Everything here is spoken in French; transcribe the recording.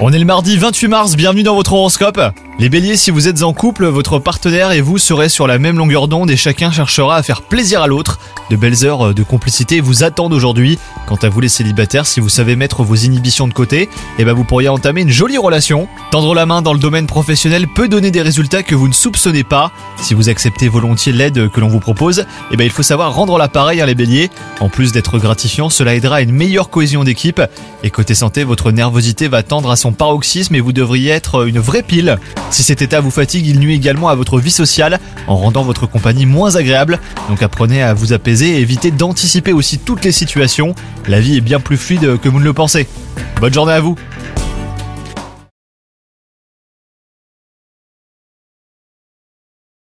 On est le mardi 28 mars, bienvenue dans votre horoscope. Les béliers, si vous êtes en couple, votre partenaire et vous serez sur la même longueur d'onde et chacun cherchera à faire plaisir à l'autre. De belles heures de complicité vous attendent aujourd'hui. Quant à vous les célibataires, si vous savez mettre vos inhibitions de côté, eh ben vous pourriez entamer une jolie relation. Tendre la main dans le domaine professionnel peut donner des résultats que vous ne soupçonnez pas. Si vous acceptez volontiers l'aide que l'on vous propose, eh ben il faut savoir rendre l'appareil à les béliers. En plus d'être gratifiant, cela aidera à une meilleure cohésion d'équipe. Et côté santé, votre nervosité va tendre à son paroxysme et vous devriez être une vraie pile. Si cet état vous fatigue, il nuit également à votre vie sociale en rendant votre compagnie moins agréable. Donc apprenez à vous apaiser et évitez d'anticiper aussi toutes les situations. La vie est bien plus fluide que vous ne le pensez. Bonne journée à vous